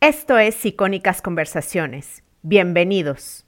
Esto es Icónicas Conversaciones. Bienvenidos.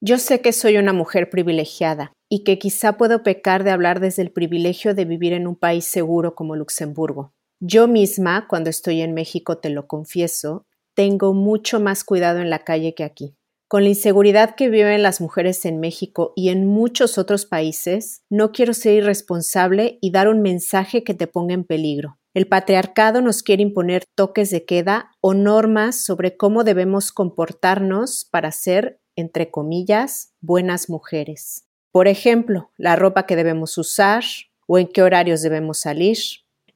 Yo sé que soy una mujer privilegiada y que quizá puedo pecar de hablar desde el privilegio de vivir en un país seguro como Luxemburgo. Yo misma, cuando estoy en México, te lo confieso, tengo mucho más cuidado en la calle que aquí. Con la inseguridad que viven las mujeres en México y en muchos otros países, no quiero ser irresponsable y dar un mensaje que te ponga en peligro. El patriarcado nos quiere imponer toques de queda o normas sobre cómo debemos comportarnos para ser, entre comillas, buenas mujeres. Por ejemplo, la ropa que debemos usar o en qué horarios debemos salir.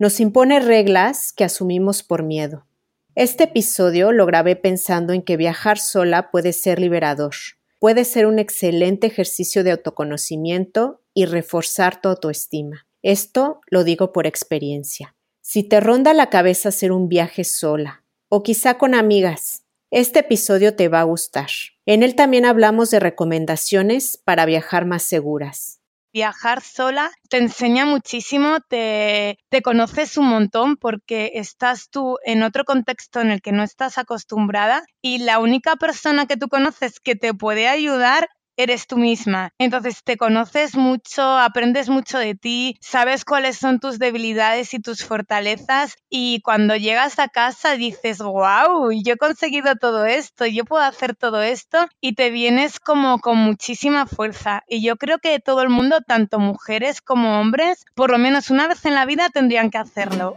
Nos impone reglas que asumimos por miedo. Este episodio lo grabé pensando en que viajar sola puede ser liberador, puede ser un excelente ejercicio de autoconocimiento y reforzar tu autoestima. Esto lo digo por experiencia. Si te ronda la cabeza hacer un viaje sola o quizá con amigas, este episodio te va a gustar. En él también hablamos de recomendaciones para viajar más seguras viajar sola te enseña muchísimo, te, conoces un montón porque estás tú en otro contexto en el que no estás acostumbrada y la única persona que tú conoces que te puede ayudar eres tú misma. Entonces te conoces mucho, aprendes mucho de ti, sabes cuáles son tus debilidades y tus fortalezas y cuando llegas a casa dices, wow, yo he conseguido todo esto, yo puedo hacer todo esto y te vienes como con muchísima fuerza. Y yo creo que todo el mundo, tanto mujeres como hombres, por lo menos una vez en la vida tendrían que hacerlo.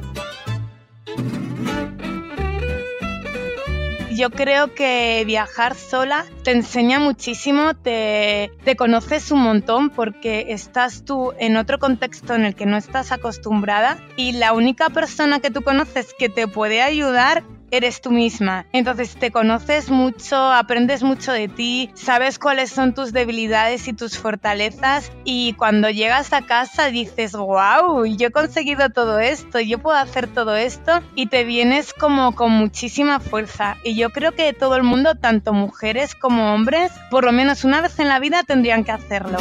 Yo creo que viajar sola te enseña muchísimo, te, conoces un montón porque estás tú en otro contexto en el que no estás acostumbrada y la única persona que tú conoces que te puede ayudar eres tú misma. Entonces te conoces mucho, aprendes mucho de ti, sabes cuáles son tus debilidades y tus fortalezas y cuando llegas a casa dices, wow, yo he conseguido todo esto, yo puedo hacer todo esto y te vienes como con muchísima fuerza. Y yo creo que todo el mundo, tanto mujeres como hombres, por lo menos una vez en la vida tendrían que hacerlo.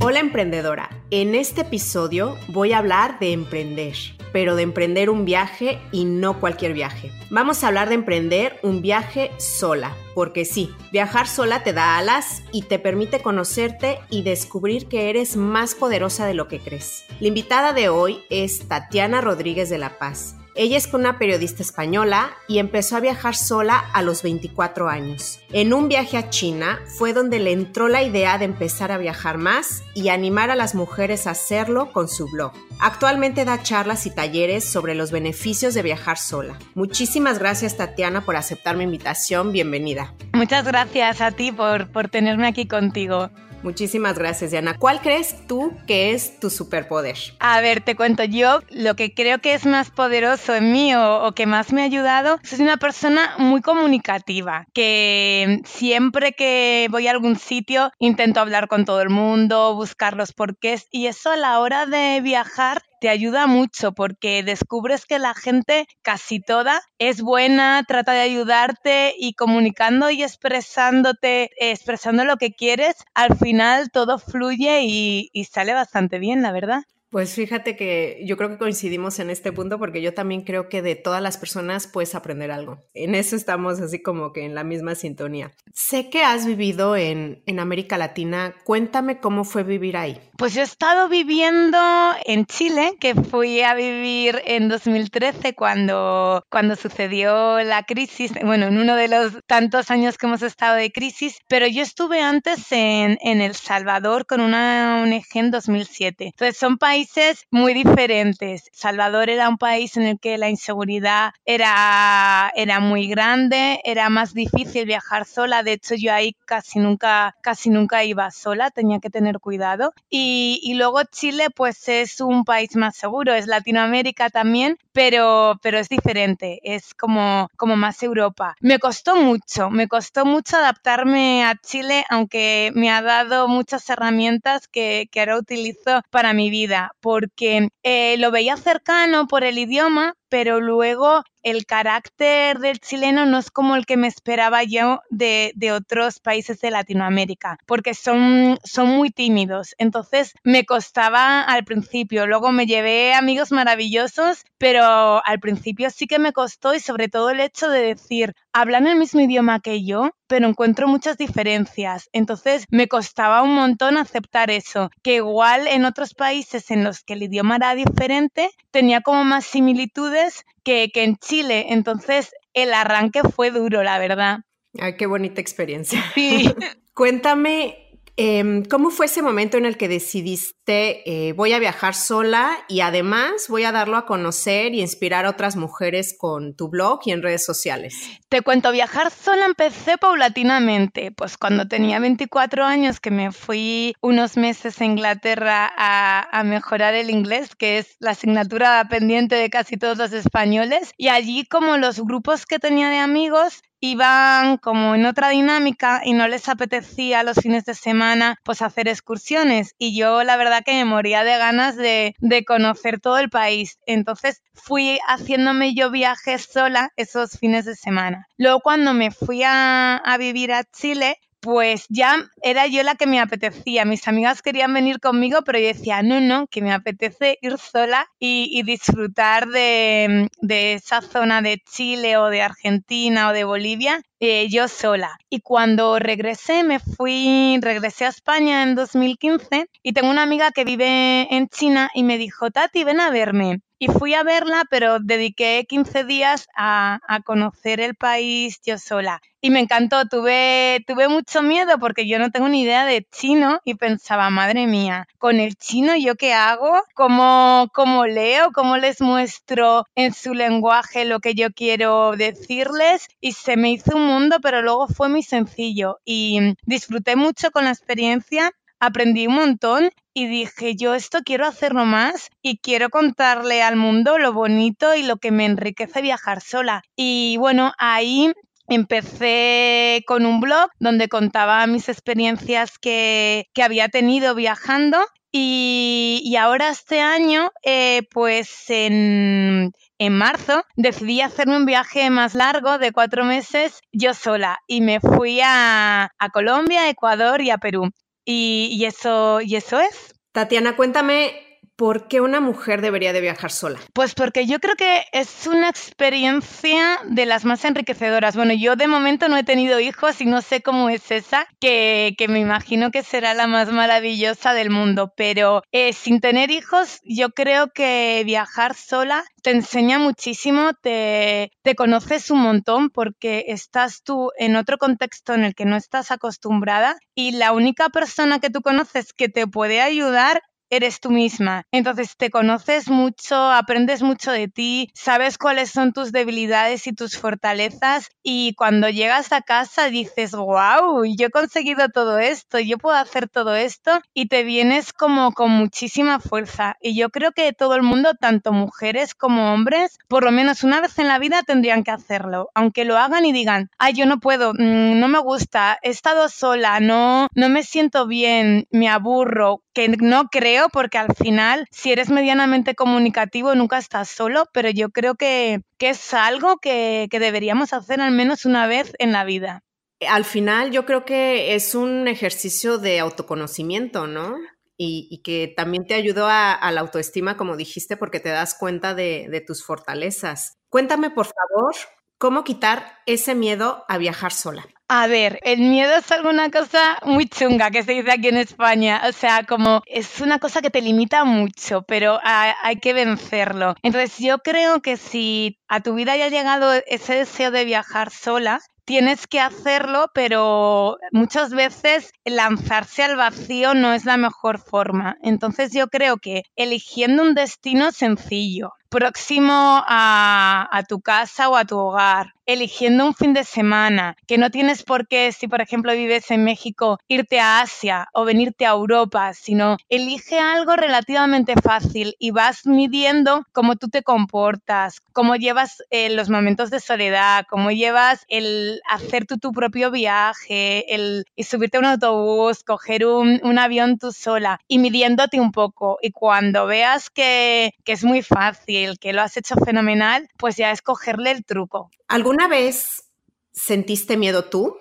Hola emprendedora, en este episodio voy a hablar de emprender pero de emprender un viaje y no cualquier viaje. Vamos a hablar de emprender un viaje sola, porque sí, viajar sola te da alas y te permite conocerte y descubrir que eres más poderosa de lo que crees. La invitada de hoy es Tatiana Rodríguez de La Paz. Ella es una periodista española y empezó a viajar sola a los 24 años. En un viaje a China fue donde le entró la idea de empezar a viajar más y animar a las mujeres a hacerlo con su blog. Actualmente da charlas y talleres sobre los beneficios de viajar sola. Muchísimas gracias Tatiana por aceptar mi invitación. Bienvenida. Muchas gracias a ti por, por tenerme aquí contigo. Muchísimas gracias, Diana. ¿Cuál crees tú que es tu superpoder? A ver, te cuento yo lo que creo que es más poderoso en mí o, que más me ha ayudado. Soy una persona muy comunicativa, que siempre que voy a algún sitio intento hablar con todo el mundo, buscar los porqués y eso a la hora de viajar te ayuda mucho porque descubres que la gente casi toda es buena, trata de ayudarte y comunicando y expresándote, expresando lo que quieres, al final todo fluye y, y sale bastante bien, la verdad. Pues fíjate que yo creo que coincidimos en este punto porque yo también creo que de todas las personas puedes aprender algo. En eso estamos así como que en la misma sintonía. Sé que has vivido en, en América Latina. Cuéntame cómo fue vivir ahí. Pues yo he estado viviendo en Chile, que fui a vivir en 2013 cuando, cuando sucedió la crisis, bueno, en uno de los tantos años que hemos estado de crisis, pero yo estuve antes en, en El Salvador con una ONG en 2007. Entonces son países países muy diferentes. Salvador era un país en el que la inseguridad era, era muy grande, era más difícil viajar sola. De hecho, yo ahí casi nunca, casi nunca iba sola, tenía que tener cuidado. Y, y luego Chile, pues es un país más seguro, es Latinoamérica también, pero, pero es diferente, es como, como más Europa. Me costó mucho, me costó mucho adaptarme a Chile, aunque me ha dado muchas herramientas que, que ahora utilizo para mi vida, porque eh, lo veía cercano por el idioma, pero luego el carácter del chileno no es como el que me esperaba yo de, otros países de Latinoamérica, porque son, son muy tímidos. Entonces me costaba al principio, luego me llevé amigos maravillosos, pero al principio sí que me costó y sobre todo el hecho de decir, hablan el mismo idioma que yo, pero encuentro muchas diferencias. Entonces me costaba un montón aceptar eso, que igual en otros países en los que el idioma era diferente, tenía como más similitudes que, que en Chile. Entonces el arranque fue duro, la verdad. Ay, qué bonita experiencia. Sí. Cuéntame Em, ¿Cómo fue ese momento en el que decidiste eh, voy a viajar sola y además voy a darlo a conocer y inspirar a otras mujeres con tu blog y en redes sociales? Te cuento, viajar sola empecé paulatinamente, pues cuando tenía 24 años que me fui unos meses a Inglaterra a, a mejorar el inglés, que es la asignatura pendiente de casi todos los españoles, y allí como los grupos que tenía de amigos iban como en otra dinámica y no les apetecía los fines de semana pues hacer excursiones y yo la verdad que me moría de ganas de, de conocer todo el país. Entonces fui haciéndome yo viajes sola esos fines de semana. Luego cuando me fui a, a vivir a Chile, pues ya era yo la que me apetecía. Mis amigas querían venir conmigo, pero yo decía, no, no, que me apetece ir sola y, disfrutar de, esa zona de Chile o de Argentina o de Bolivia eh, yo sola. Y cuando regresé, me fui, regresé a España en 2015 y tengo una amiga que vive en China y me dijo, Tati, ven a verme y fui a verla, pero dediqué 15 días a, conocer el país yo sola. Y me encantó, tuve, tuve mucho miedo porque yo no tengo ni idea de chino y pensaba, madre mía, con el chino yo qué hago, cómo, cómo leo, cómo les muestro en su lenguaje lo que yo quiero decirles y se me hizo un mundo, pero luego fue muy sencillo. Y disfruté mucho con la experiencia aprendí un montón y dije, yo esto quiero hacerlo más y quiero contarle al mundo lo bonito y lo que me enriquece viajar sola. Y bueno, ahí Empecé con un blog donde contaba mis experiencias que, había tenido viajando y, ahora este año, eh, pues en, en marzo decidí hacerme un viaje más largo de cuatro meses yo sola y me fui a, a Colombia, Ecuador y a Perú. Y, eso, y eso es. Tatiana, cuéntame ¿Por qué una mujer debería de viajar sola? Pues porque yo creo que es una experiencia de las más enriquecedoras. Bueno, yo de momento no he tenido hijos y no sé cómo es esa, que, me imagino que será la más maravillosa del mundo, pero eh, sin tener hijos yo creo que viajar sola te enseña muchísimo, te, te conoces un montón porque estás tú en otro contexto en el que no estás acostumbrada y la única persona que tú conoces que te puede ayudar eres tú misma. Entonces te conoces mucho, aprendes mucho de ti, sabes cuáles son tus debilidades y tus fortalezas y cuando llegas a casa dices, wow, yo he conseguido todo esto, yo puedo hacer todo esto y te vienes como con muchísima fuerza. Y yo creo que todo el mundo, tanto mujeres como hombres, por lo menos una vez en la vida tendrían que hacerlo, aunque lo hagan y digan, ay, yo no puedo, mm, no me gusta, he estado sola, no, no me siento bien, me aburro, que no creo porque al final, si eres medianamente comunicativo, nunca estás solo, pero yo creo que, es algo que, deberíamos hacer al menos una vez en la vida. Al final, yo creo que es un ejercicio de autoconocimiento, ¿no? Y, que también te ayudó a, la autoestima, como dijiste, porque te das cuenta de, de tus fortalezas. Cuéntame, por favor, cómo quitar ese miedo a viajar sola. A ver, el miedo es alguna cosa muy chunga que se dice aquí en España. O sea, como es una cosa que te limita mucho, pero hay que vencerlo. Entonces yo creo que si a tu vida haya llegado ese deseo de viajar sola, tienes que hacerlo, pero muchas veces lanzarse al vacío no es la mejor forma. Entonces yo creo que eligiendo un destino sencillo, próximo a, a, tu casa o a tu hogar, eligiendo un fin de semana, que no tienes por qué, si por ejemplo vives en México, irte a Asia o venirte a Europa, sino elige algo relativamente fácil y vas midiendo cómo tú te comportas, cómo llevas eh, los momentos de soledad, cómo llevas el hacer tú tu propio viaje, el, subirte a un autobús, coger un, avión tú sola y midiéndote un poco. Y cuando veas que, que es muy fácil, que lo has hecho fenomenal, pues ya es cogerle el truco. ¿Alguna vez sentiste miedo tú?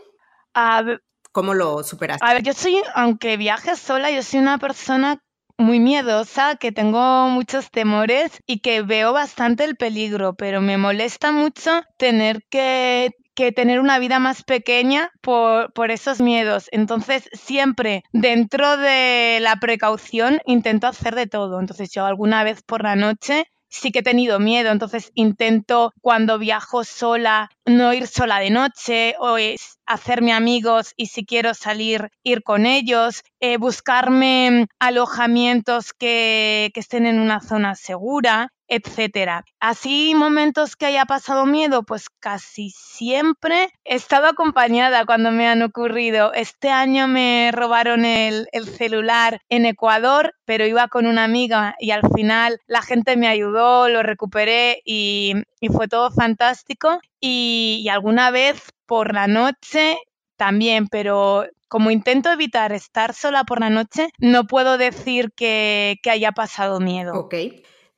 ¿Cómo lo superaste? A ver, yo soy, aunque viaje sola, yo soy una persona muy miedosa, que tengo muchos temores y que veo bastante el peligro, pero me molesta mucho tener que, que tener una vida más pequeña por, por, esos miedos. Entonces, siempre dentro de la precaución intento hacer de todo. Entonces, yo alguna vez por la noche sí que he tenido miedo, entonces intento cuando viajo sola no ir sola de noche o hacerme amigos y si quiero salir ir con ellos, eh, buscarme alojamientos que, que estén en una zona segura etcétera. Así momentos que haya pasado miedo, pues casi siempre he estado acompañada cuando me han ocurrido. Este año me robaron el, celular en Ecuador, pero iba con una amiga y al final la gente me ayudó, lo recuperé y, fue todo fantástico. Y, alguna vez por la noche también, pero como intento evitar estar sola por la noche, no puedo decir que, que haya pasado miedo. Ok.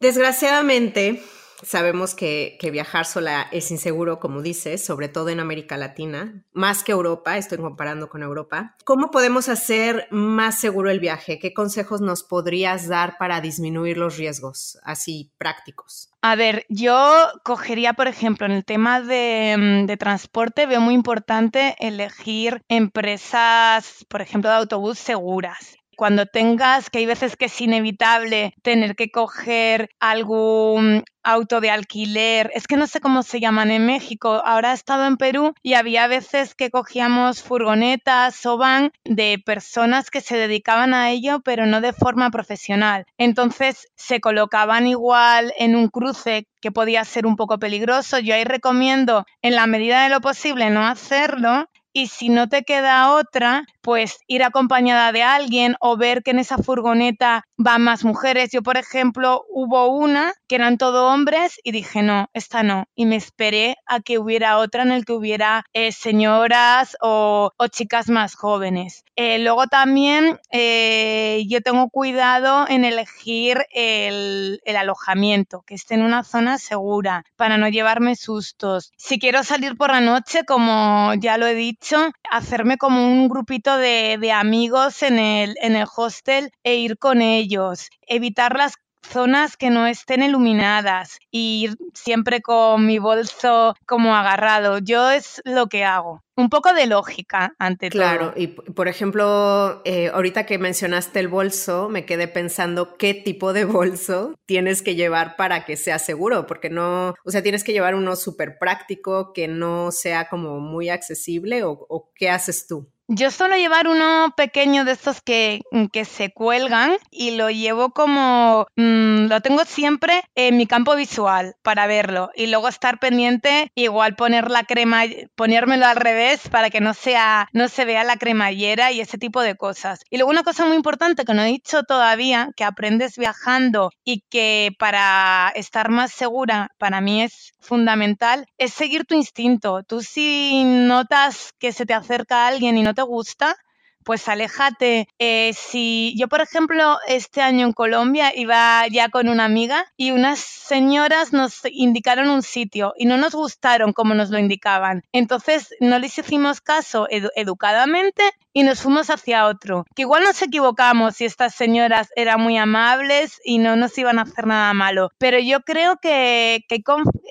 Desgraciadamente, sabemos que, viajar sola es inseguro, como dices, sobre todo en América Latina, más que Europa, estoy comparando con Europa. ¿Cómo podemos hacer más seguro el viaje? ¿Qué consejos nos podrías dar para disminuir los riesgos, así prácticos? A ver, yo cogería, por ejemplo, en el tema de, mm, de, transporte, veo muy importante elegir empresas, por ejemplo, de autobús seguras cuando tengas, que hay veces que es inevitable tener que coger algún auto de alquiler, es que no sé cómo se llaman en México, ahora he estado en Perú y había veces que cogíamos furgonetas o van de personas que se dedicaban a ello, pero no de forma profesional. Entonces se colocaban igual en un cruce que podía ser un poco peligroso. Yo ahí recomiendo, en la medida de lo posible, no hacerlo y si no te queda otra, pues ir acompañada de alguien o ver que en esa furgoneta van más mujeres. Yo, por ejemplo, hubo una que eran todo hombres y dije, no, esta no. Y me esperé a que hubiera otra en el que hubiera eh, señoras o, chicas más jóvenes. Eh, luego también eh, yo tengo cuidado en elegir el, el alojamiento, que esté en una zona segura, para no llevarme sustos. Si quiero salir por la noche, como ya lo he dicho, hacerme como un grupito de, amigos en el, en el hostel e ir con ellos, evitar las zonas que no estén iluminadas y ir siempre con mi bolso como agarrado. Yo es lo que hago. Un poco de lógica ante todo. Claro, y por ejemplo, eh, ahorita que mencionaste el bolso, me quedé pensando qué tipo de bolso tienes que llevar para que sea seguro, porque no, o sea, tienes que llevar uno súper práctico que no sea como muy accesible o, o qué haces tú. Yo suelo llevar uno pequeño de estos que, que se cuelgan y lo llevo como, mm, lo tengo siempre en mi campo visual para verlo y luego estar pendiente, igual poner la crema, ponérmelo al revés para que no, sea, no se vea la cremallera y ese tipo de cosas. Y luego una cosa muy importante que no he dicho todavía, que aprendes viajando y que para estar más segura para mí es fundamental, es seguir tu instinto. Tú si notas que se te acerca alguien y no te gusta, pues aléjate. Eh, si yo, por ejemplo, este año en Colombia iba ya con una amiga y unas señoras nos indicaron un sitio y no nos gustaron como nos lo indicaban. Entonces no les hicimos caso educadamente y nos fuimos hacia otro. Que igual nos equivocamos si estas señoras eran muy amables y no nos iban a hacer nada malo. Pero yo creo que,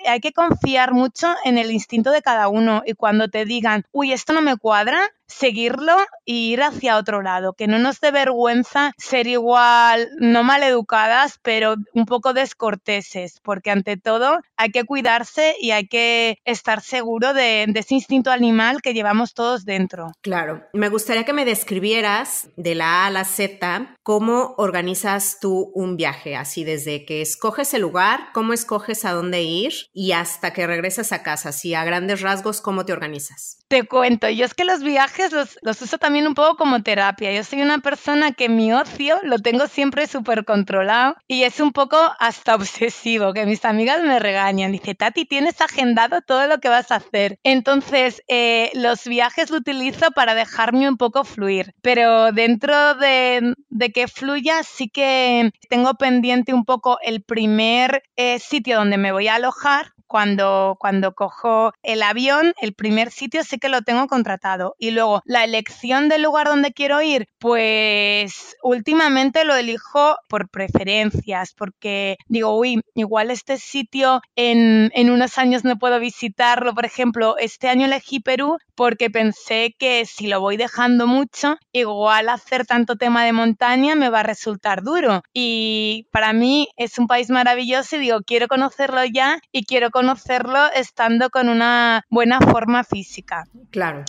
hay que confiar mucho en el instinto de cada uno y cuando te digan, uy, esto no me cuadra, seguirlo y ir hacia otro lado, que no nos dé vergüenza ser igual, no maleducadas, pero un poco descorteses, porque ante todo hay que cuidarse y hay que estar seguro de, ese instinto animal que llevamos todos dentro. Claro, me gustaría que me describieras de la A a la Z cómo organizas tú un viaje, así desde que escoges el lugar, cómo escoges a dónde ir y hasta que regresas a casa, así a grandes rasgos, cómo te organizas. Te cuento, yo es que los viajes los, uso también un poco como terapia. Yo soy una persona que mi ocio lo tengo siempre súper controlado y es un poco hasta obsesivo, que mis amigas me regañan. Dice, Tati, tienes agendado todo lo que vas a hacer. Entonces, eh, los viajes lo utilizo para dejarme un poco fluir, pero dentro de, de que fluya sí que tengo pendiente un poco el primer eh, sitio donde me voy a alojar cuando, cuando cojo el avión, el primer sitio sí que lo tengo contratado. Y luego, la elección del lugar donde quiero ir, pues últimamente lo elijo por preferencias, porque digo, uy, igual este sitio en, en unos años no puedo visitarlo. Por ejemplo, este año elegí Perú porque pensé que si lo voy dejando mucho, igual hacer tanto tema de montaña me va a resultar duro. Y para mí es un país maravilloso y digo, quiero conocerlo ya y quiero conocerlo estando con una buena forma física. Claro.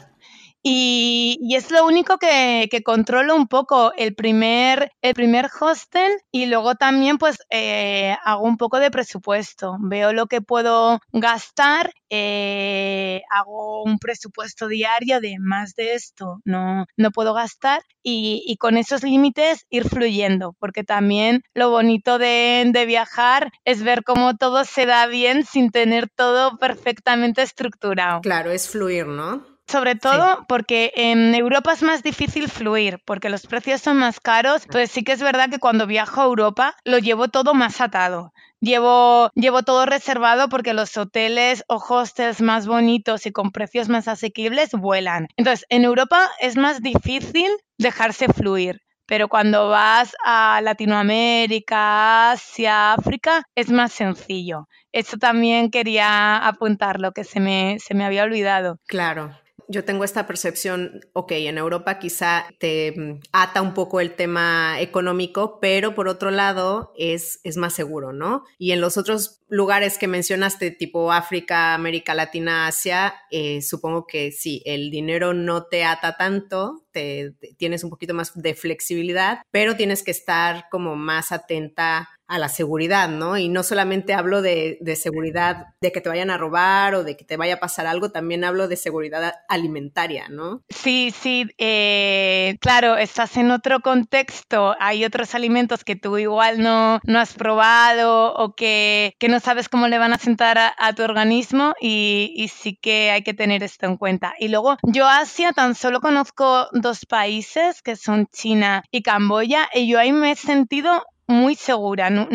Y, es lo único que, controlo un poco el primer, el primer hostel y luego también pues eh, hago un poco de presupuesto. Veo lo que puedo gastar, eh, hago un presupuesto diario de más de esto no, no puedo gastar y, con esos límites ir fluyendo, porque también lo bonito de, de viajar es ver cómo todo se da bien sin tener todo perfectamente estructurado. Claro, es fluir, ¿no? Sobre todo porque en Europa es más difícil fluir, porque los precios son más caros. Entonces sí que es verdad que cuando viajo a Europa lo llevo todo más atado. Llevo, llevo todo reservado porque los hoteles o hostels más bonitos y con precios más asequibles vuelan. Entonces, en Europa es más difícil dejarse fluir pero cuando vas a Latinoamérica, Asia, África, es más sencillo. Eso también quería apuntarlo, que se me, se me había olvidado. Claro yo tengo esta percepción, ok, en Europa quizá te mm, ata un poco el tema económico, pero por otro lado es, es más seguro, ¿no? Y en los otros lugares que mencionaste, tipo África, América Latina, Asia, eh, supongo que sí, el dinero no te ata tanto, te, tienes un poquito más de flexibilidad, pero tienes que estar como más atenta a la seguridad, ¿no? Y no solamente hablo de, seguridad de que te vayan a robar o de que te vaya a pasar algo, también hablo de seguridad alimentaria, ¿no? Sí, sí, eh, claro, estás en otro contexto, hay otros alimentos que tú igual no, no has probado o que, que, no sabes cómo le van a sentar a, tu organismo y, y sí que hay que tener esto en cuenta. Y luego, yo Asia tan solo conozco dos países que son China y Camboya y yo ahí me he sentido muy segura, no,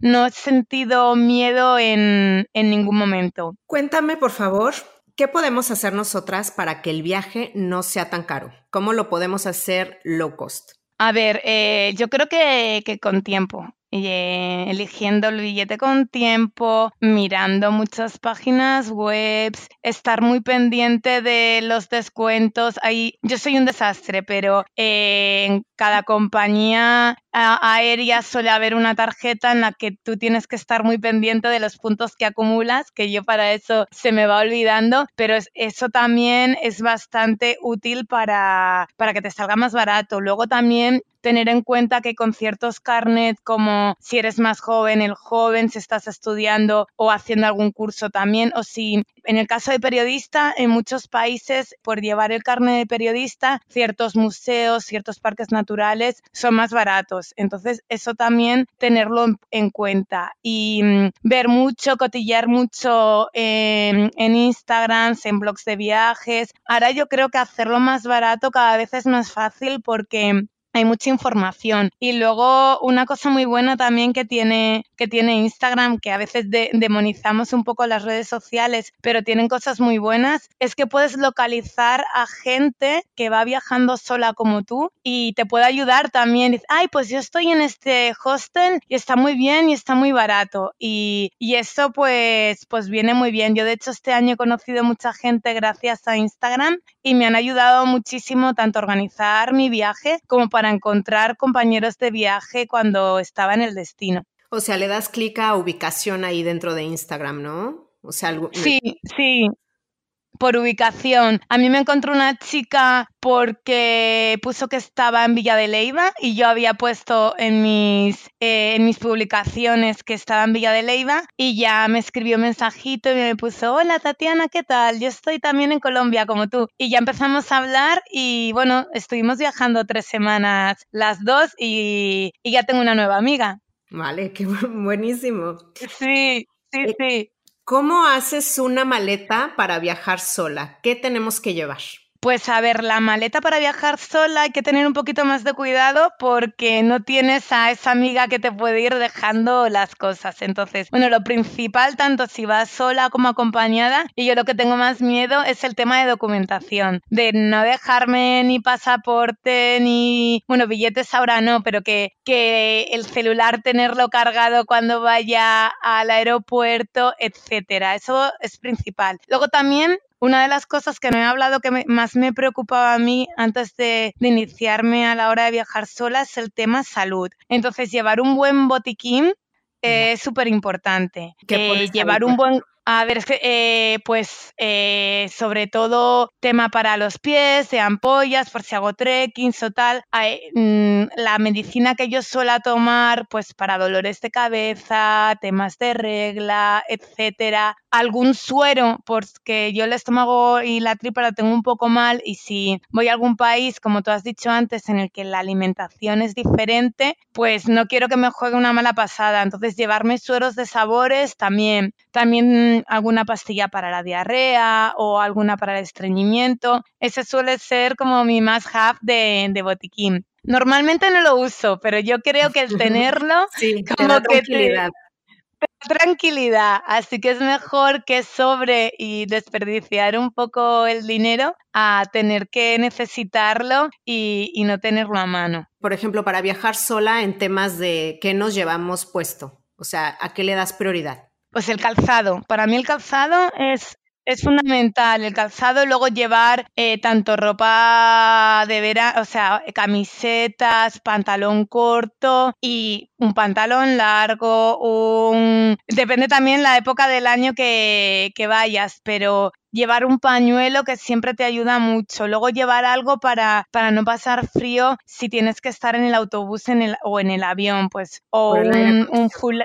no, he sentido miedo en, en ningún momento. Cuéntame, por favor, ¿Qué podemos hacer nosotras para que el viaje no sea tan caro? ¿Cómo lo podemos hacer low cost? A ver, eh, yo creo que, que, con tiempo. Eh, eligiendo el billete con tiempo, mirando muchas páginas web, estar muy pendiente de los descuentos. Ahí, yo soy un desastre, pero eh, en cada compañía aérea suele haber una tarjeta en la que tú tienes que estar muy pendiente de los puntos que acumulas, que yo para eso se me va olvidando, pero eso también es bastante útil para, para que te salga más barato. Luego también tener en cuenta que con ciertos carnets como si eres más joven, el joven, si estás estudiando o haciendo algún curso también, o si en el caso de periodista, en muchos países, por llevar el carnet de periodista, ciertos museos, ciertos parques naturales son más baratos. Entonces, eso también tenerlo en cuenta y mm, ver mucho, cotillar mucho en, en Instagram, en blogs de viajes. Ahora yo creo que hacerlo más barato cada vez es más fácil porque hay mucha información. Y luego una cosa muy buena también que tiene, que tiene Instagram, que a veces demonizamos un poco las redes sociales, pero tienen cosas muy buenas, es que puedes localizar a gente que va viajando sola como tú y te puede ayudar también. Ay, pues yo estoy en este hostel y está muy bien y está muy barato. Y, y eso pues, pues viene muy bien. Yo de hecho este año he conocido mucha gente gracias a Instagram y me han ayudado muchísimo tanto a organizar mi viaje como para encontrar compañeros de viaje cuando estaba en el destino. O sea, le das clic a ubicación ahí dentro de Instagram, ¿no? O sea, algo... Sí, sí, por ubicación. A mí me encontró una chica porque puso que estaba en Villa de Leiva y yo había puesto en mis, eh, en mis publicaciones que estaba en Villa de Leiva y ya me escribió un mensajito y me puso, hola Tatiana, ¿qué tal? Yo estoy también en Colombia como tú. Y ya empezamos a hablar y bueno, estuvimos viajando tres semanas las dos y, y ya tengo una nueva amiga. Vale, qué buenísimo. Sí, sí, eh, sí. ¿Cómo haces una maleta para viajar sola? ¿Qué tenemos que llevar? Pues a ver, la maleta para viajar sola hay que tener un poquito más de cuidado porque no tienes a esa amiga que te puede ir dejando las cosas. Entonces, bueno, lo principal, tanto si vas sola como acompañada, y yo lo que tengo más miedo es el tema de documentación, de no dejarme ni pasaporte ni, bueno, billetes ahora no, pero que, que el celular tenerlo cargado cuando vaya al aeropuerto, etcétera. Eso es principal. Luego también una de las cosas que no he hablado que más me preocupaba a mí antes de, iniciarme a la hora de viajar sola es el tema salud. Entonces, llevar un buen botiquín es súper importante. Eh, llevar un buen a ver, es que, eh, pues, eh, sobre todo tema para los pies, de ampollas, por si hago trekking o tal. Mm, la medicina que yo suelo tomar, pues, para dolores de cabeza, temas de regla, etcétera. Algún suero, porque yo el estómago y la tripa la tengo un poco mal y si voy a algún país, como tú has dicho antes, en el que la alimentación es diferente, pues no quiero que me juegue una mala pasada. Entonces, llevarme sueros de sabores también. También alguna pastilla para la diarrea o alguna para el estreñimiento. Ese suele ser como mi más have de, de botiquín. Normalmente no lo uso, pero yo creo que el tenerlo sí, como que tranquilidad. tranquilidad, así que es mejor que sobre y desperdiciar un poco el dinero a tener que necesitarlo y, y no tenerlo a mano. Por ejemplo, para viajar sola en temas de qué nos llevamos puesto, o sea, ¿a qué le das prioridad? Pues el calzado. Para mí el calzado es es fundamental el calzado, luego llevar eh, tanto ropa de verano, o sea, camisetas, pantalón corto y un pantalón largo, un... Depende también la época del año que, que vayas, pero llevar un pañuelo que siempre te ayuda mucho. Luego llevar algo para, para no pasar frío si tienes que estar en el autobús en el, o en el avión, pues, o un, un full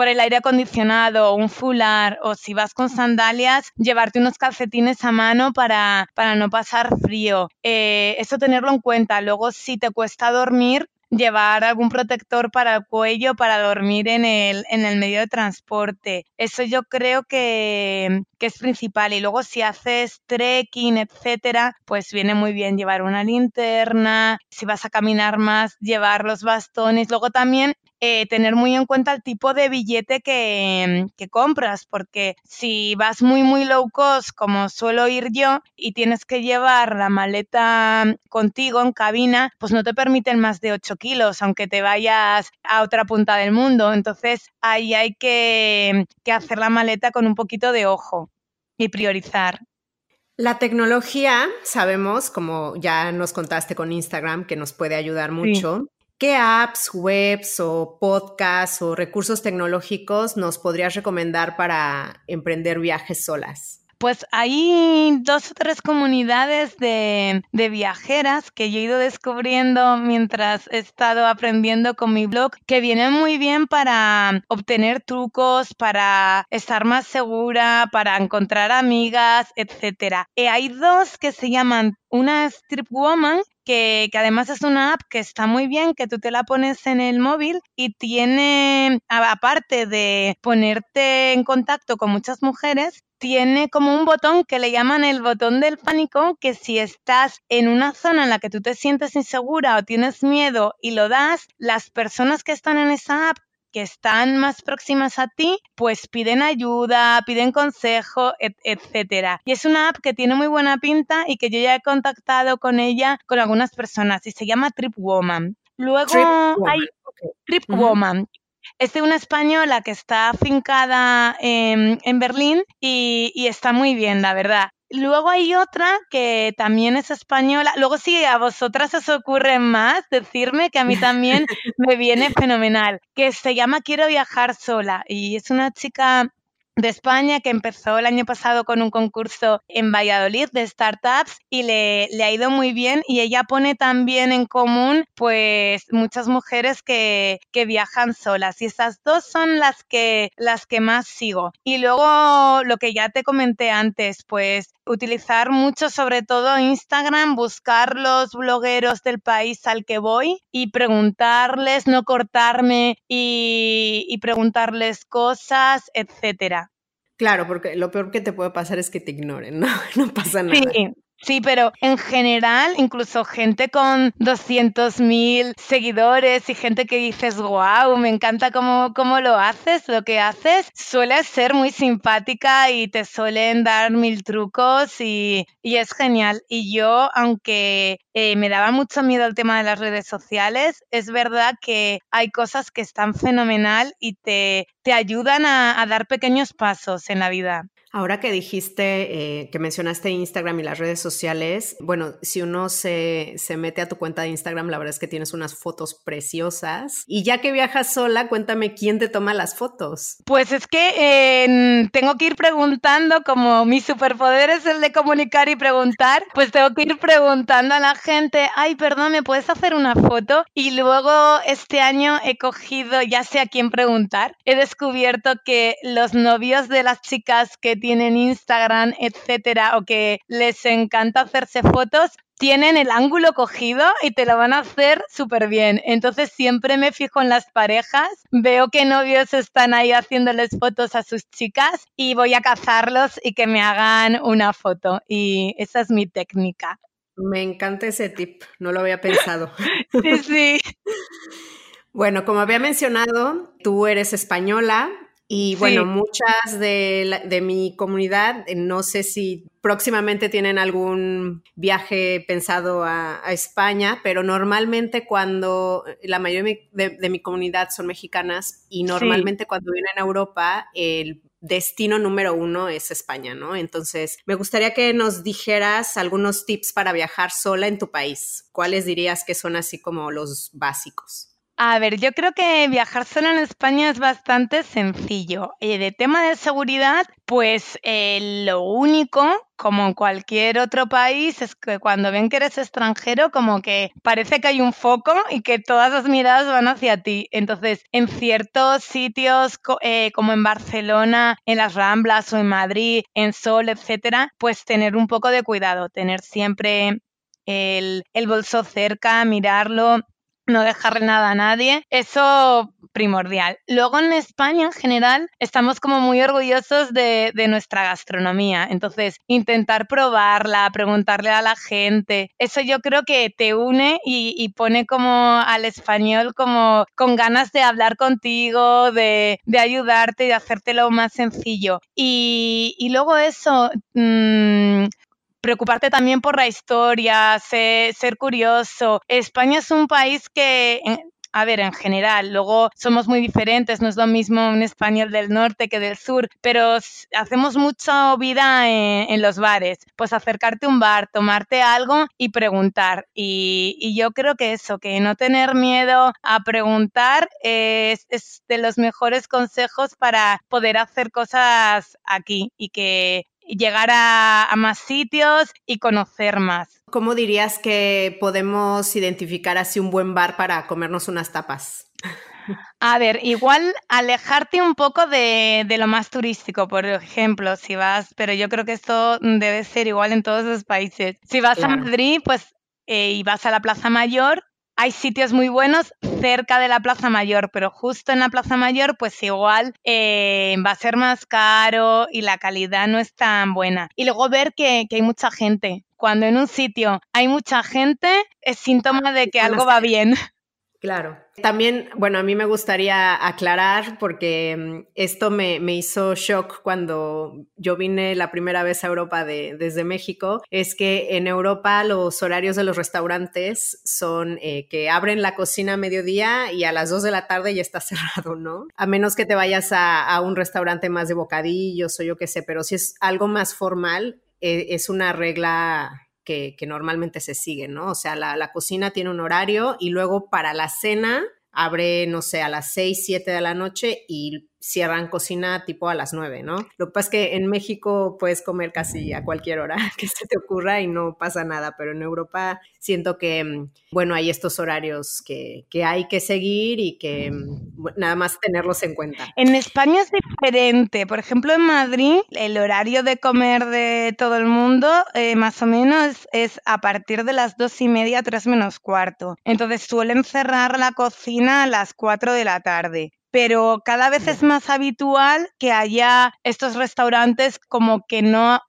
por el aire acondicionado, un fular o si vas con sandalias, llevarte unos calcetines a mano para, para no pasar frío. Eh, eso tenerlo en cuenta. Luego, si te cuesta dormir, llevar algún protector para el cuello para dormir en el, en el medio de transporte. Eso yo creo que, que, es principal. Y luego si haces trekking, etcétera, pues viene muy bien llevar una linterna. Si vas a caminar más, llevar los bastones. Luego también eh, tener muy en cuenta el tipo de billete que, que, compras, porque si vas muy, muy low cost, como suelo ir yo, y tienes que llevar la maleta contigo en cabina, pues no te permiten más de 8 kilos, aunque te vayas a otra punta del mundo. Entonces ahí hay que, que hacer la maleta con un poquito de ojo y priorizar. La tecnología, sabemos, como ya nos contaste con Instagram, que nos puede ayudar mucho. ¿Qué apps, webs o podcasts o recursos tecnológicos nos podrías recomendar para emprender viajes solas? Pues hay dos o tres comunidades de, viajeras que yo he ido descubriendo mientras he estado aprendiendo con mi blog que vienen muy bien para obtener trucos, para estar más segura, para encontrar amigas, etc. Y hay dos que se llaman una Strip Woman, que, además es una app que está muy bien, que tú te la pones en el móvil y tiene, aparte de ponerte en contacto con muchas mujeres, tiene como un botón que le llaman el botón del pánico, que si estás en una zona en la que tú te sientes insegura o tienes miedo y lo das, las personas que están en esa app que están más próximas a ti, pues piden ayuda, piden consejo, etcétera. Y es una app que tiene muy buena pinta y que yo ya he contactado con ella con algunas personas y se llama Trip Woman. Luego hay Trip Woman. Es de una española que está afincada en, Berlín y, y está muy bien, la verdad. Luego hay otra que también es española. Luego si a vosotras os ocurre más, decirme que a mí también me viene fenomenal, que se llama Quiero viajar sola y es una chica de España que empezó el año pasado con un concurso en Valladolid de startups y le, le, ha ido muy bien y ella pone también en común pues muchas mujeres que, que, viajan solas y esas dos son las que, las que más sigo. Y luego lo que ya te comenté antes, pues utilizar mucho sobre todo Instagram, buscar los blogueros del país al que voy y preguntarles, no cortarme y, y preguntarles cosas, etcétera. Claro, porque lo peor que te puede pasar es que te ignoren, ¿no? No pasa nada. Sí, Sí, pero en general, incluso gente con 200.000 seguidores y gente que dices, wow, me encanta cómo, cómo lo haces, lo que haces, suele ser muy simpática y te suelen dar mil trucos y, y es genial. Y yo, aunque eh, me daba mucho miedo el tema de las redes sociales, es verdad que hay cosas que están fenomenal y te, te ayudan a, a dar pequeños pasos en la vida. Ahora que dijiste, eh, que mencionaste Instagram y las redes sociales, bueno, si uno se, se, mete a tu cuenta de Instagram, la verdad es que tienes unas fotos preciosas. Y ya que viajas sola, cuéntame quién te toma las fotos. Pues es que tengo que ir preguntando, como mi superpoder es el de comunicar y preguntar, pues tengo que ir preguntando a la gente, ay, perdón, ¿me puedes hacer una foto? Y luego este año he cogido, ya sé a quién preguntar, he descubierto que los novios de las chicas que tienen Instagram, etcétera, o que les encanta hacerse fotos, tienen el ángulo cogido y te lo van a hacer súper bien. Entonces siempre me fijo en las parejas, veo que novios están ahí haciéndoles fotos a sus chicas y voy a cazarlos y que me hagan una foto. Y esa es mi técnica. Me encanta ese tip, no lo había pensado. sí, sí. Bueno, como había mencionado, tú eres española, y bueno, muchas de, de, mi comunidad, eh, no sé si próximamente tienen algún viaje pensado a, España, pero normalmente cuando la mayoría de, mi comunidad son mexicanas y normalmente cuando vienen a Europa, el destino número uno es España, ¿no? Entonces, me gustaría que nos dijeras algunos tips para viajar sola en tu país. ¿Cuáles dirías que son así como los básicos? A ver, yo creo que viajar sola en España es bastante sencillo. Y de tema de seguridad, pues eh, lo único, como en cualquier otro país, es que cuando ven que eres extranjero, como que parece que hay un foco y que todas las miradas van hacia ti. Entonces, en ciertos sitios, eh, como en Barcelona, en las Ramblas o en Madrid, en Sol, etcétera, pues tener un poco de cuidado, tener siempre el bolso cerca, mirarlo no dejarle nada a nadie, eso primordial. Luego en España en general estamos como muy orgullosos de, nuestra gastronomía, entonces intentar probarla, preguntarle a la gente, eso yo creo que te une y, pone como al español como con ganas de hablar contigo, de, ayudarte, de hacértelo más sencillo. Y, luego eso... Mm, preocuparte también por la historia, ser, curioso. España es un país que, a ver, en general, luego somos muy diferentes, no es lo mismo un español del norte que del sur, pero hacemos mucha vida en, los bares. Pues acercarte a un bar, tomarte algo y preguntar. Y, y, yo creo que eso, que no tener miedo a preguntar es de los mejores consejos para poder hacer cosas aquí y que llegar a, más sitios y conocer más. ¿Cómo dirías que podemos identificar así un buen bar para comernos unas tapas? A ver, igual alejarte un poco de, lo más turístico, por ejemplo, si vas, pero yo creo que esto debe ser igual en todos los países. Si vas a Madrid, pues eh, y vas a la Plaza Mayor, hay sitios muy buenos cerca de la Plaza Mayor, pero justo en la Plaza Mayor, pues igual eh, va a ser más caro y la calidad no es tan buena. Y luego ver que, que hay mucha gente. Cuando en un sitio hay mucha gente, es síntoma de que algo va bien. Claro. También, bueno, a mí me gustaría aclarar porque mm, esto me, hizo shock cuando yo vine la primera vez a Europa desde México, es que en Europa los horarios de los restaurantes son eh, que abren la cocina a mediodía y a las 2 de la tarde ya está cerrado, ¿no? A menos que te vayas a, un restaurante más de bocadillos o yo qué sé, pero si es algo más formal, eh, es una regla que, normalmente se sigue, ¿no? O sea, la, la, cocina tiene un horario y luego para la cena abre, no sé, a las 6, 7 de la noche y cierran cocina tipo a las 9, ¿no? Lo que pasa es que en México puedes comer casi a cualquier hora que se te ocurra y no pasa nada, pero en Europa siento que, mm, bueno, hay estos horarios que, hay que seguir y que mm, nada más tenerlos en cuenta. En España es diferente. Por ejemplo, en Madrid, el horario de comer de todo el mundo, eh, más o menos, es a partir de las dos y media, tres menos cuarto. Entonces suelen cerrar la cocina a las 4 de la tarde pero cada vez es más habitual que haya estos restaurantes como que no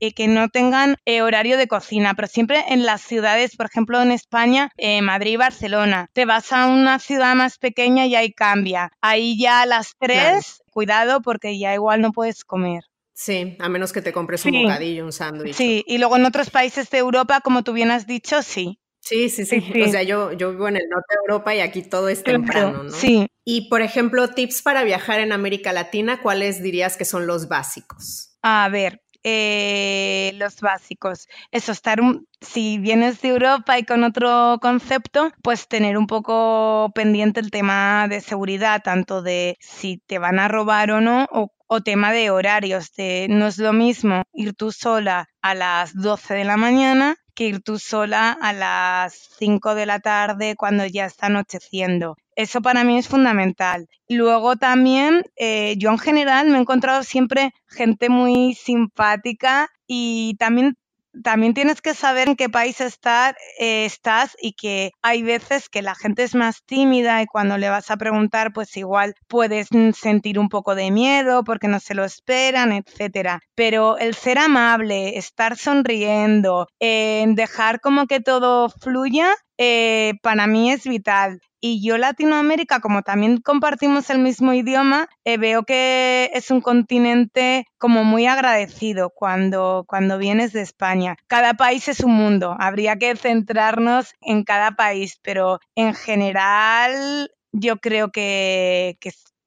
eh, que no tengan eh, horario de cocina, pero siempre en las ciudades, por ejemplo en España, eh, Madrid y Barcelona. Te vas a una ciudad más pequeña y ahí cambia. Ahí ya a las tres, cuidado porque ya igual no puedes comer. Sí, a menos que te compres un bocadillo, un sándwich. Sí, y luego en otros países de Europa, como tú bien has dicho, sí. Sí, sí, sí, O sea, yo, yo vivo en el norte de Europa y aquí todo es temprano, ¿no? Sí. Y, por ejemplo, tips para viajar en América Latina, ¿cuáles dirías que son los básicos? A ver, eh, los básicos. Eso, estar, si vienes de Europa y con otro concepto, pues tener un poco pendiente el tema de seguridad, tanto de si te van a robar o no, o, o tema de horarios. De, no es lo mismo ir tú sola a las 12 de la mañana que ir tú sola a las 5 de la tarde cuando ya está anocheciendo. Eso para mí es fundamental. Luego también, eh, yo en general me he encontrado siempre gente muy simpática y también también tienes que saber en qué país estar, eh, estás y que hay veces que la gente es más tímida y cuando le vas a preguntar, pues igual puedes sentir un poco de miedo porque no se lo esperan, etcétera. Pero el ser amable, estar sonriendo, dejar como que todo fluya, eh, para mí es vital. Y yo Latinoamérica, como también compartimos el mismo idioma, eh, veo que es un continente como muy agradecido cuando, cuando vienes de España. Cada país es un mundo, habría que centrarnos en cada país, pero en general yo creo que,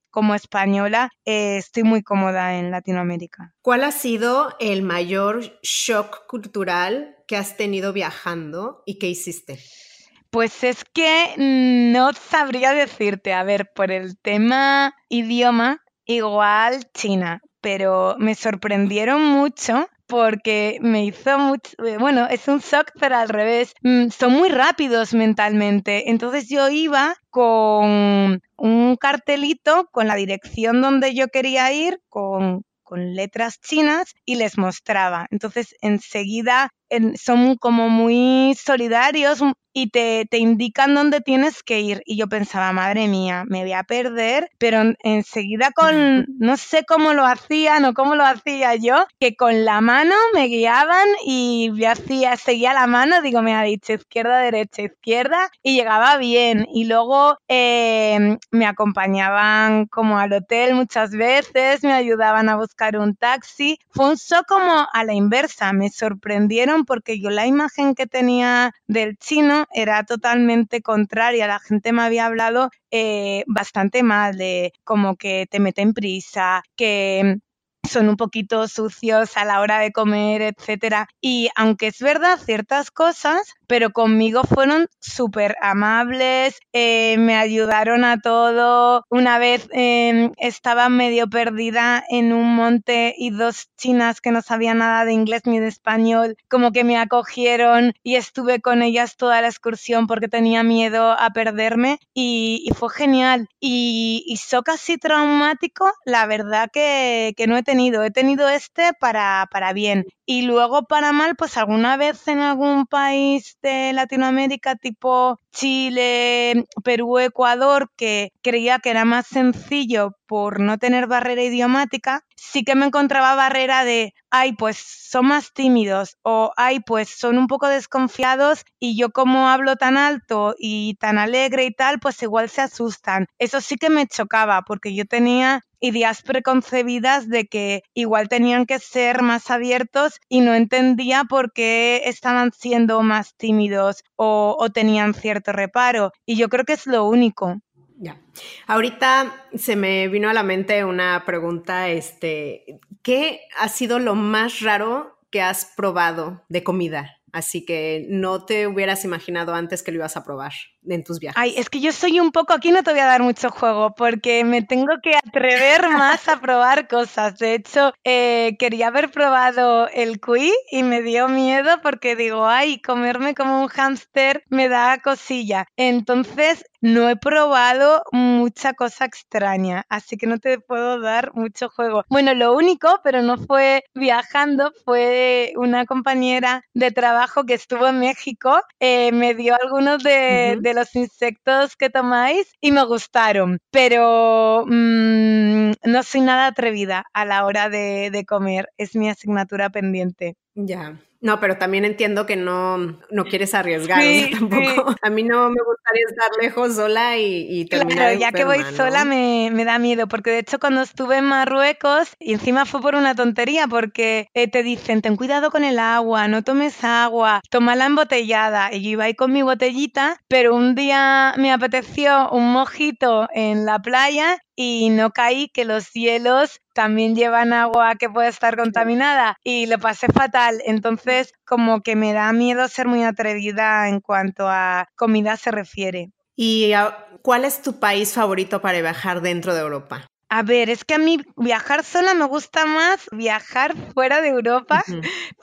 como española eh, estoy muy cómoda en Latinoamérica. ¿Cuál ha sido el mayor shock cultural que has tenido viajando y qué hiciste? Pues es que no sabría decirte, a ver, por el tema idioma, igual China, pero me sorprendieron mucho porque me hizo mucho, bueno, es un shock, pero al revés, mm, son muy rápidos mentalmente. Entonces yo iba con un cartelito con la dirección donde yo quería ir, con, con letras chinas y les mostraba. Entonces enseguida son como muy solidarios, y te, te, indican dónde tienes que ir. Y yo pensaba, madre mía, me voy a perder, pero enseguida con, no sé cómo lo hacían o cómo lo hacía yo, que con la mano me guiaban y yo hacía, seguía la mano, digo, me ha dicho izquierda, derecha, izquierda, y llegaba bien. Y luego em, me acompañaban como al hotel muchas veces, me ayudaban a buscar un taxi. Fue un show como a la inversa, me sorprendieron porque yo la imagen que tenía del chino era totalmente contraria. La gente me había hablado eh, bastante mal de como que te meten prisa, que son un poquito sucios a la hora de comer, etcétera. Y aunque es verdad ciertas cosas, pero conmigo fueron súper amables, eh, me ayudaron a todo. Una vez em, estaba medio perdida en un monte y dos chinas que no sabían nada de inglés ni de español, como que me acogieron y estuve con ellas toda la excursión porque tenía miedo a perderme y, fue genial. Y, y so casi traumático, la verdad que, que no he tenido tenido, he tenido este para, para bien. Y luego para mal, pues alguna vez en algún país de Latinoamérica, tipo Chile, Perú, Ecuador, que creía que era más sencillo por no tener barrera idiomática, sí que me encontraba barrera de, ay, pues son más tímidos o, ay, pues son un poco desconfiados y yo como hablo tan alto y tan alegre y tal, pues igual se asustan. Eso sí que me chocaba porque yo tenía ideas preconcebidas de que igual tenían que ser más abiertos y no entendía por qué estaban siendo más tímidos o, o tenían cierto reparo. Y yo creo que es lo único. Ya. Ahorita se me vino a la mente una pregunta, este, ¿qué ha sido lo más raro que has probado de comida? Así que no te hubieras imaginado antes que lo ibas a probar en tus viajes. Ay, es que yo soy un poco, aquí no te voy a dar mucho juego porque me tengo que atrever más a probar cosas. De hecho, eh, quería haber probado el cuy y me dio miedo porque digo, ay, comerme como un hámster me da cosilla. Entonces, no he probado mucha cosa extraña, así que no te puedo dar mucho juego. Bueno, lo único, pero no fue viajando, fue una compañera de trabajo que estuvo en México, eh, me dio algunos de, los insectos que tomáis y me gustaron, pero mm, no soy nada atrevida a la hora de, de comer, es mi asignatura pendiente. Ya. No, pero también entiendo que no, no quieres arriesgar, tampoco. A mí no me gustaría estar lejos sola y, y terminar Claro, ya que voy sola me, me, da miedo, porque de hecho cuando estuve en Marruecos, y encima fue por una tontería, porque eh, te dicen, ten cuidado con el agua, no tomes agua, tómala embotellada. Y yo iba ahí con mi botellita, pero un día me apeteció un mojito en la playa y no caí que los hielos también llevan agua que puede estar contaminada y lo pasé fatal. Entonces, como que me da miedo ser muy atrevida en cuanto a comida se refiere. ¿Y cuál es tu país favorito para viajar dentro de Europa? A ver, es que a mí viajar sola me gusta más viajar fuera de Europa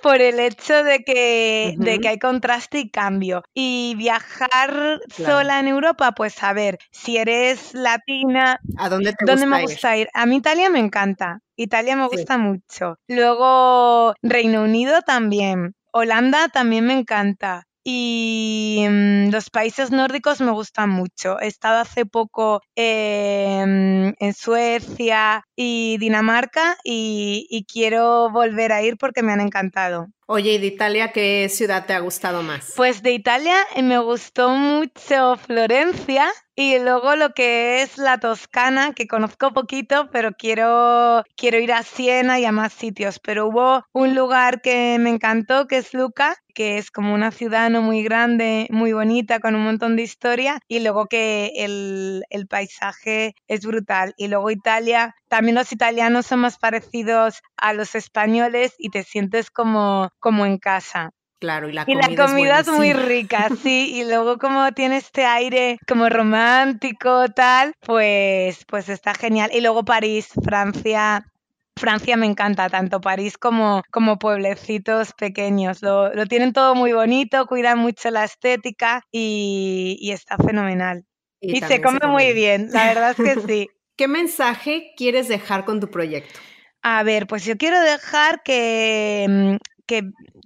por el hecho de que, de que hay contraste y cambio. Y viajar sola en Europa, pues a ver, si eres latina, ¿a dónde te ¿dónde gusta me gusta ir? A mí Italia me encanta. Italia me gusta mucho. Luego Reino Unido también. Holanda también me encanta. Y mm, los países nórdicos me gustan mucho. He estado hace poco em, en Suecia y Dinamarca y, quiero volver a ir porque me han encantado. Oye, ¿y de Italia qué ciudad te ha gustado más? Pues de Italia eh, me gustó mucho Florencia y luego lo que es la Toscana, que conozco poquito, pero quiero, quiero ir a Siena y a más sitios. Pero hubo un lugar que me encantó, que es Luca, que es como una ciudad no muy grande, muy bonita, con un montón de historia, y luego que el, el paisaje es brutal. Y luego Italia, también los italianos son más parecidos a los españoles y te sientes como, como en casa. Claro, y la comida, y la comida es, muy rica, sí, y luego como tiene este aire como romántico, tal, pues, pues está genial. Y luego París, Francia, Francia me encanta, tanto París como, como pueblecitos pequeños. Lo, lo tienen todo muy bonito, cuidan mucho la estética y, y está fenomenal. Y, se come muy bien, la verdad es que sí. ¿Qué mensaje quieres dejar con tu proyecto? A ver, pues yo quiero dejar que, mm, que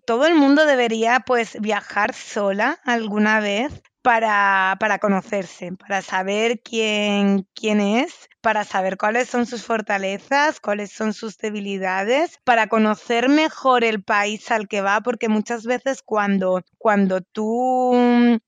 todo el mundo debería pues viajar sola alguna vez para, para conocerse, para saber quién, quién es, para saber cuáles son sus fortalezas, cuáles son sus debilidades, para conocer mejor el país al que va, porque muchas veces cuando, cuando tú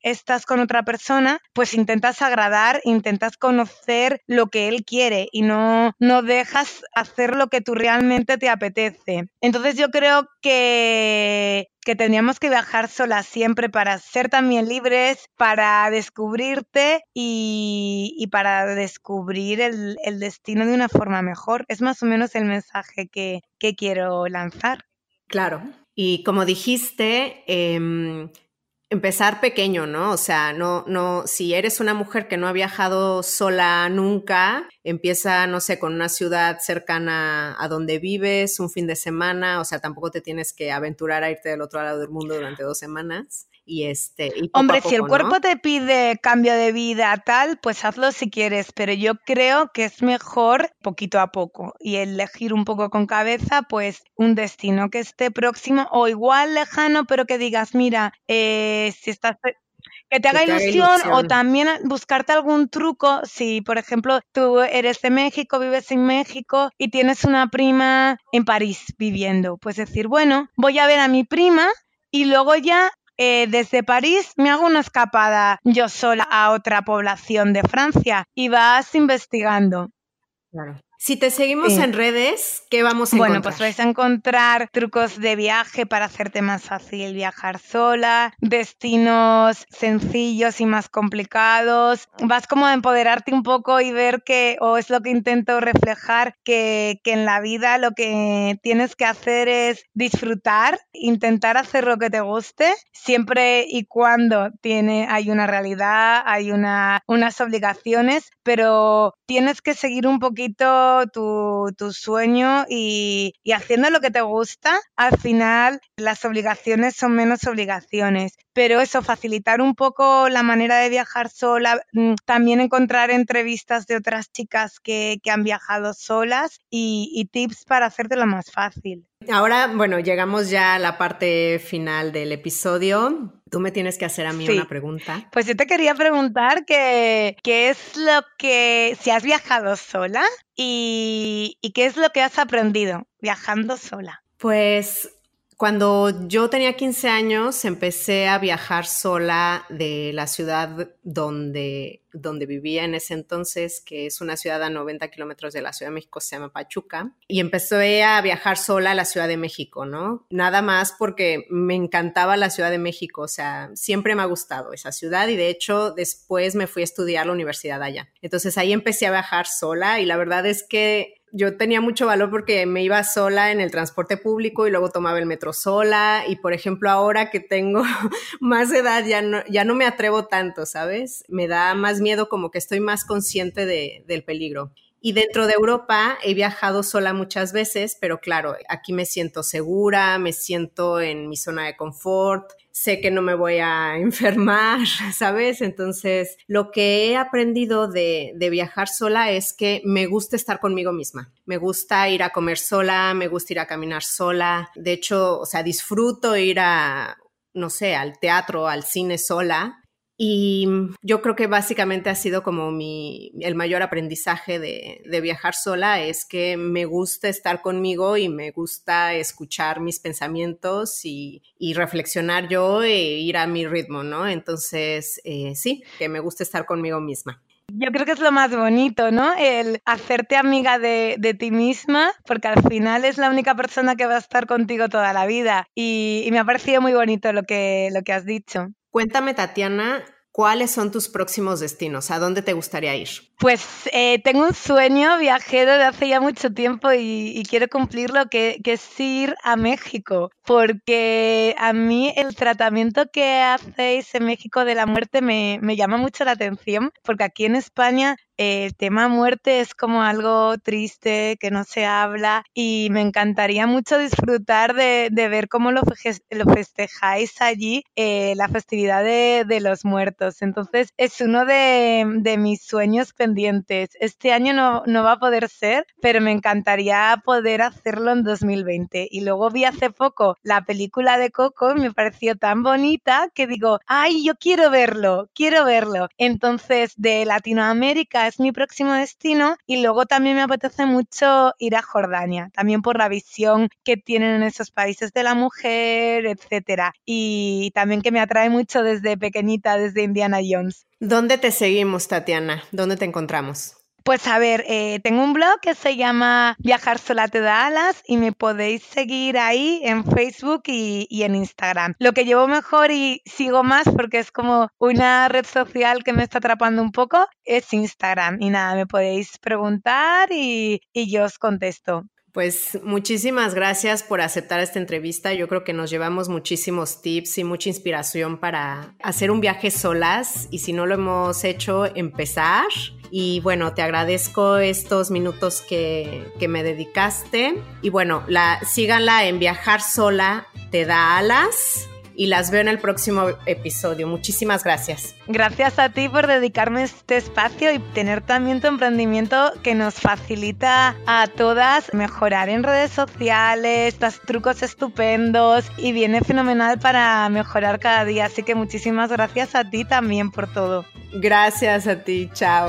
estás con otra persona, pues intentas agradar, intentas conocer lo que él quiere y no, no dejas hacer lo que tú realmente te apetece. Entonces yo creo que que tendríamos que viajar solas siempre para ser también libres, para descubrirte y, y para descubrir el, el, destino de una forma mejor. Es más o menos el mensaje que, que quiero lanzar. Claro. Y como dijiste, eh, empezar pequeño, ¿no? O sea, no, no, si eres una mujer que no ha viajado sola nunca, empieza, no sé, con una ciudad cercana a donde vives, un fin de semana, o sea, tampoco te tienes que aventurar a irte del otro lado del mundo durante dos semanas. Y este, Hombre, si el cuerpo te pide cambio de vida tal, pues hazlo si quieres, pero yo creo que es mejor poquito a poco y elegir un poco con cabeza, pues un destino que esté próximo o igual lejano, pero que digas, mira, eh, si estás que te haga, ilusión, o también buscarte algún truco si, por ejemplo, tú eres de México, vives en México y tienes una prima en París viviendo. Pues decir, bueno, voy a ver a mi prima y luego ya eh, desde París me hago una escapada yo sola a otra población de Francia y vas investigando. Claro. Si te seguimos en redes, ¿qué vamos a encontrar? Bueno, pues vais a encontrar trucos de viaje para hacerte más fácil viajar sola, destinos sencillos y más complicados. Vas como a empoderarte un poco y ver que, o es lo que intento reflejar, que, que en la vida lo que tienes que hacer es disfrutar, intentar hacer lo que te guste, siempre y cuando tiene, hay una realidad, hay una, unas obligaciones, pero tienes que seguir un poquito tu, sueño y, haciendo lo que te gusta, al final las obligaciones son menos obligaciones. Pero eso, facilitar un poco la manera de viajar sola, mm, también encontrar entrevistas de otras chicas que, han viajado solas y, tips para hacértelo más fácil. Ahora, bueno, llegamos ya a la parte final del episodio. Tú me tienes que hacer a mí una pregunta. Pues yo te quería preguntar qué es lo que, si has viajado sola y, y qué es lo que has aprendido viajando sola. Pues cuando yo tenía 15 años, empecé a viajar sola de la ciudad donde, donde vivía en ese entonces, que es una ciudad a 90 kilómetros de la Ciudad de México, se llama Pachuca, y empecé a viajar sola a la Ciudad de México, ¿no? Nada más porque me encantaba la Ciudad de México, o sea, siempre me ha gustado esa ciudad y de hecho después me fui a estudiar a la universidad allá. Entonces ahí empecé a viajar sola y la verdad es que yo tenía mucho valor porque me iba sola en el transporte público y luego tomaba el metro sola y por ejemplo ahora que tengo más edad ya no, ya no me atrevo tanto, ¿sabes? Me da más miedo como que estoy más consciente de, del peligro. Y dentro de Europa he viajado sola muchas veces, pero claro, aquí me siento segura, me siento en mi zona de confort, sé que no me voy a enfermar, ¿sabes? Entonces, lo que he aprendido de, viajar sola es que me gusta estar conmigo misma. Me gusta ir a comer sola, me gusta ir a caminar sola. De hecho, o sea, disfruto ir a, no sé, al teatro, al cine sola y yo creo que básicamente ha sido como mi, el mayor aprendizaje de, de, viajar sola, es que me gusta estar conmigo y me gusta escuchar mis pensamientos y, y reflexionar yo e ir a mi ritmo, ¿no? Entonces, eh, sí, que me gusta estar conmigo misma. Yo creo que es lo más bonito, ¿no? El hacerte amiga de, de, ti misma, porque al final es la única persona que va a estar contigo toda la vida. Y, y me ha parecido muy bonito lo que, lo que has dicho. Cuéntame, Tatiana, ¿cuáles son tus próximos destinos? ¿A dónde te gustaría ir? Pues eh, tengo un sueño viajero de hace ya mucho tiempo y, quiero cumplirlo, que, es ir a México, porque a mí el tratamiento que hacéis en México de la muerte me llama mucho la atención, porque aquí en España el tema muerte es como algo triste, que no se habla y me encantaría mucho disfrutar de, ver cómo lo, festejáis allí, eh, la festividad de, los muertos. Entonces es uno de, mis sueños pendientes. Este año no, no, va a poder ser, pero me encantaría poder hacerlo en 2020. Y luego vi hace poco la película de Coco y me pareció tan bonita que digo, ay, yo quiero verlo, quiero verlo. Entonces de Latinoamérica es mi próximo destino y luego también me apetece mucho ir a Jordania, también por la visión que tienen en esos países de la mujer, etcétera, y también que me atrae mucho desde pequeñita, desde Indiana Jones. ¿Dónde te seguimos, Tatiana? ¿Dónde te encontramos? Pues a ver, eh, tengo un blog que se llama Viajar sola te da alas y me podéis seguir ahí en Facebook y, en Instagram. Lo que llevo mejor y sigo más porque es como una red social que me está atrapando un poco es Instagram. Y nada, me podéis preguntar y yo os contesto. Pues muchísimas gracias por aceptar esta entrevista. Yo creo que nos llevamos muchísimos tips y mucha inspiración para hacer un viaje solas y si no lo hemos hecho, empezar. Y bueno, te agradezco estos minutos que, que me dedicaste. Y bueno, la, síganla en Viajar Sola, te da alas y las veo en el próximo episodio. Muchísimas gracias. Gracias a ti por dedicarme este espacio y tener también tu emprendimiento que nos facilita a todas mejorar en redes sociales, das trucos estupendos y viene fenomenal para mejorar cada día. Así que muchísimas gracias a ti también por todo. Gracias a ti, chao.